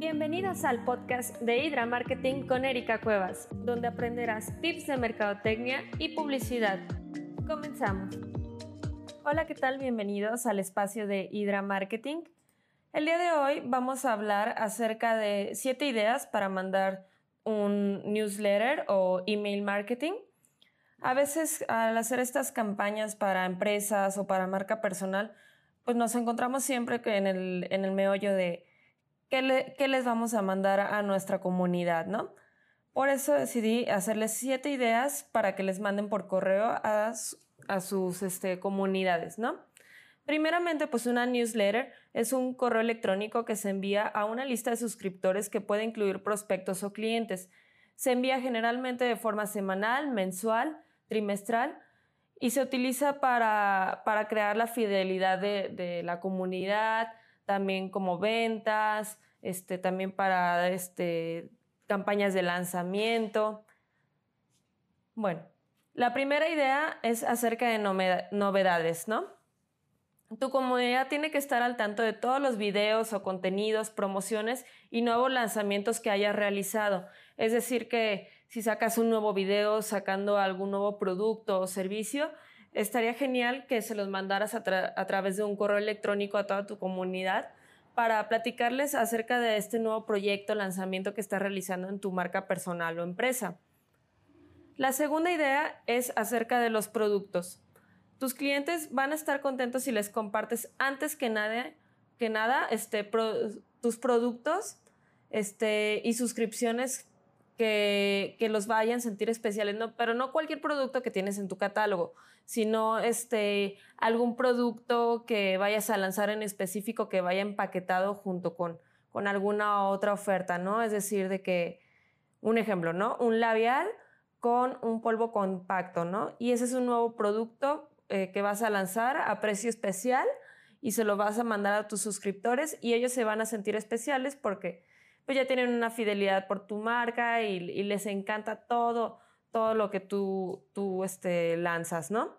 Bienvenidos al podcast de Hydra Marketing con Erika Cuevas, donde aprenderás tips de mercadotecnia y publicidad. Comenzamos. Hola, ¿qué tal? Bienvenidos al espacio de Hydra Marketing. El día de hoy vamos a hablar acerca de siete ideas para mandar un newsletter o email marketing. A veces al hacer estas campañas para empresas o para marca personal, pues nos encontramos siempre en el, en el meollo de ¿qué, les vamos a mandar a nuestra comunidad, ¿no? Por eso decidí hacerles siete ideas para que les manden por correo a, sus este, comunidades, ¿no? Primeramente, pues una newsletter es un correo electrónico que se envía a una lista de suscriptores que puede incluir prospectos o clientes. Se envía generalmente de forma semanal, mensual, trimestral y se utiliza para, crear la fidelidad de, de la comunidad, también como ventas, este, también para este, campañas de lanzamiento. Bueno, la primera idea es acerca de novedades, ¿no? Tu comunidad tiene que estar al tanto de todos los videos o contenidos, promociones y nuevos lanzamientos que hayas realizado. Es decir, que si sacas un nuevo video sacando algún nuevo producto o servicio, estaría genial que se los mandaras a, través de un correo electrónico a toda tu comunidad para platicarles acerca de este nuevo proyecto, lanzamiento que estás realizando en tu marca personal o empresa. La segunda idea es acerca de los productos. Tus clientes van a estar contentos si les compartes antes que nada, que nada este, tus productos este, y suscripciones que, los vayan a sentir especiales, no, pero no cualquier producto que tienes en tu catálogo, sino este, algún producto que vayas a lanzar en específico que vaya empaquetado junto con, con alguna otra oferta, ¿no? Es decir, de que, un ejemplo, ¿no? Un labial con un polvo compacto, ¿no? Y ese es un nuevo producto eh, que vas a lanzar a precio especial y se lo vas a mandar a tus suscriptores y ellos se van a sentir especiales porque pues ya tienen una fidelidad por tu marca y, les encanta todo, todo lo que tú, tú este, lanzas, ¿no?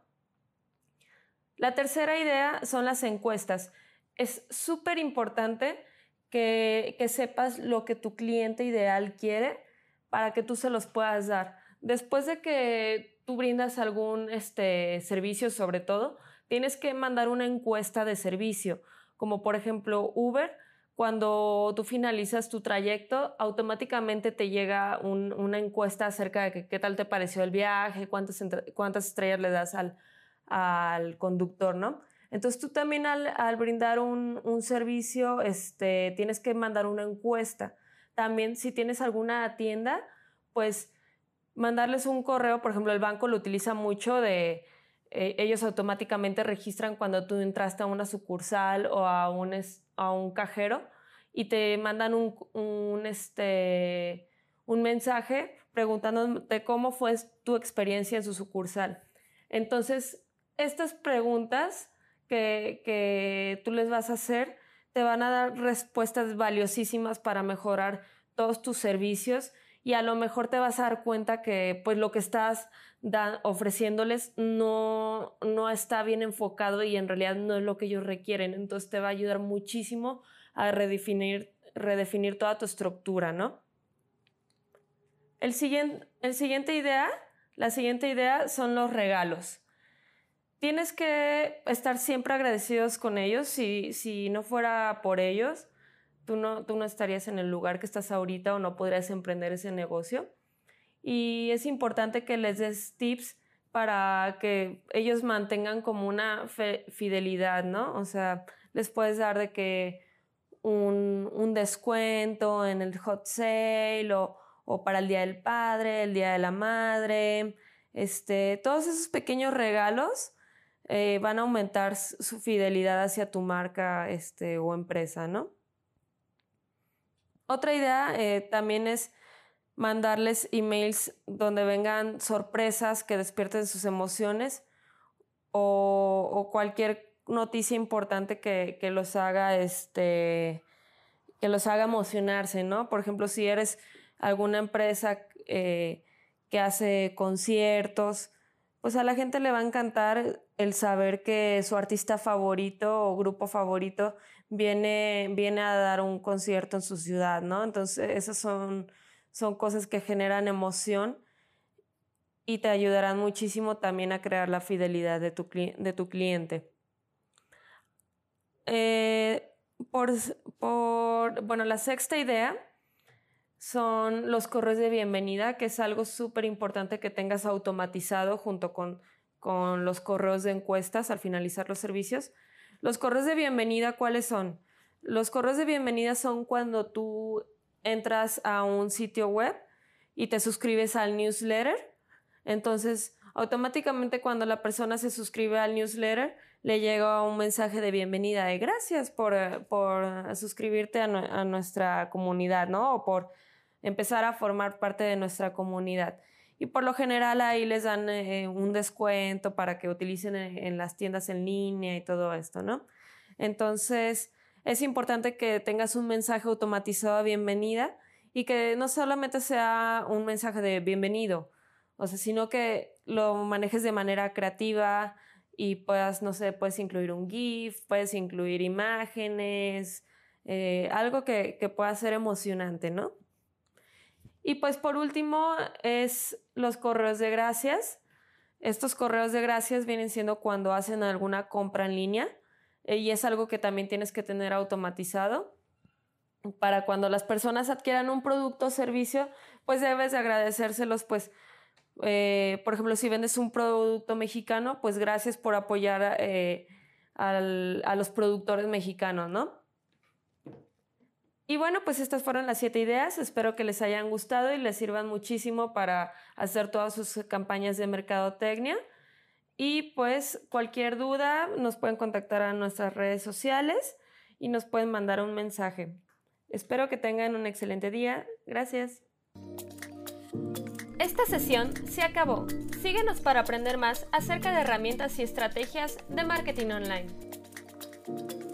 La tercera idea son las encuestas. Es súper importante que, que sepas lo que tu cliente ideal quiere para que tú se los puedas dar. Después de que tú brindas algún este, servicio, sobre todo, tienes que mandar una encuesta de servicio, como por ejemplo Uber cuando tú finalizas tu trayecto, automáticamente te llega una encuesta acerca de qué tal te pareció el viaje, cuántas, cuántas estrellas le das al, al conductor, ¿no? Entonces tú también al, brindar un, un, servicio, este, tienes que mandar una encuesta. También si tienes alguna tienda, pues mandarles un correo, por ejemplo, el banco lo utiliza mucho de, eh, ellos automáticamente registran cuando tú entraste a una sucursal o a un, a un cajero y te mandan un, un, este, un mensaje preguntándote cómo fue tu experiencia en su sucursal. Entonces, estas preguntas que, que tú les vas a hacer te van a dar respuestas valiosísimas para mejorar todos tus servicios y a lo mejor te vas a dar cuenta que pues lo que estás ofreciéndoles no, no está bien enfocado y en realidad no es lo que ellos requieren. Entonces te va a ayudar muchísimo a redefinir, redefinir toda tu estructura, ¿no? El siguiente, el siguiente idea, la siguiente idea son los regalos. Tienes que estar siempre agradecidos con ellos. Si, si no fuera por ellos, tú no, tú no estarías en el lugar que estás ahorita o no podrías emprender ese negocio. Y es importante que les des tips para que ellos mantengan como una fidelidad, ¿no? O sea, les puedes dar de que un, descuento en el hot sale o, o, para el Día del Padre, el Día de la Madre, este, todos esos pequeños regalos eh, van a aumentar su fidelidad hacia tu marca este, o empresa, ¿no? Otra idea eh, también es mandarles emails donde vengan sorpresas que despierten sus emociones o, cualquier noticia importante que, los haga este que los haga emocionarse, ¿no? Por ejemplo, si eres alguna empresa eh, que hace conciertos, pues a la gente le va a encantar el saber que su artista favorito o grupo favorito viene, viene a dar un concierto en su ciudad, ¿no? Entonces, esas son, son cosas que generan emoción y te ayudarán muchísimo también a crear la fidelidad de tu, de tu cliente. Eh, por, por, bueno, la sexta idea son los correos de bienvenida, que es algo súper importante que tengas automatizado junto con, con los correos de encuestas al finalizar los servicios. Los correos de bienvenida, ¿cuáles son? Los correos de bienvenida son cuando tú entras a un sitio web y te suscribes al newsletter. Entonces, automáticamente cuando la persona se suscribe al newsletter, le llega un mensaje de bienvenida de gracias por, por suscribirte a, a, nuestra comunidad, ¿no? O por empezar a formar parte de nuestra comunidad. Y por lo general ahí les dan eh, un descuento para que utilicen en, las tiendas en línea y todo esto, ¿no? Entonces, es importante que tengas un mensaje automatizado de bienvenida y que no solamente sea un mensaje de bienvenido, o sea, sino que lo manejes de manera creativa y puedas, no sé, puedes incluir un GIF, puedes incluir imágenes, eh, algo que pueda ser emocionante, ¿no? Y pues por último es los correos de gracias. Estos correos de gracias vienen siendo cuando hacen alguna compra en línea eh, y es algo que también tienes que tener automatizado. Para cuando las personas adquieran un producto o servicio, pues debes de agradecérselos, pues, eh, por ejemplo, si vendes un producto mexicano, pues gracias por apoyar eh, a los productores mexicanos, ¿no? Y bueno, pues estas fueron las siete ideas. Espero que les hayan gustado y les sirvan muchísimo para hacer todas sus campañas de mercadotecnia. Y pues cualquier duda nos pueden contactar a nuestras redes sociales y nos pueden mandar un mensaje. Espero que tengan un excelente día. Gracias. Esta sesión se acabó. Síguenos para aprender más acerca de herramientas y estrategias de marketing online.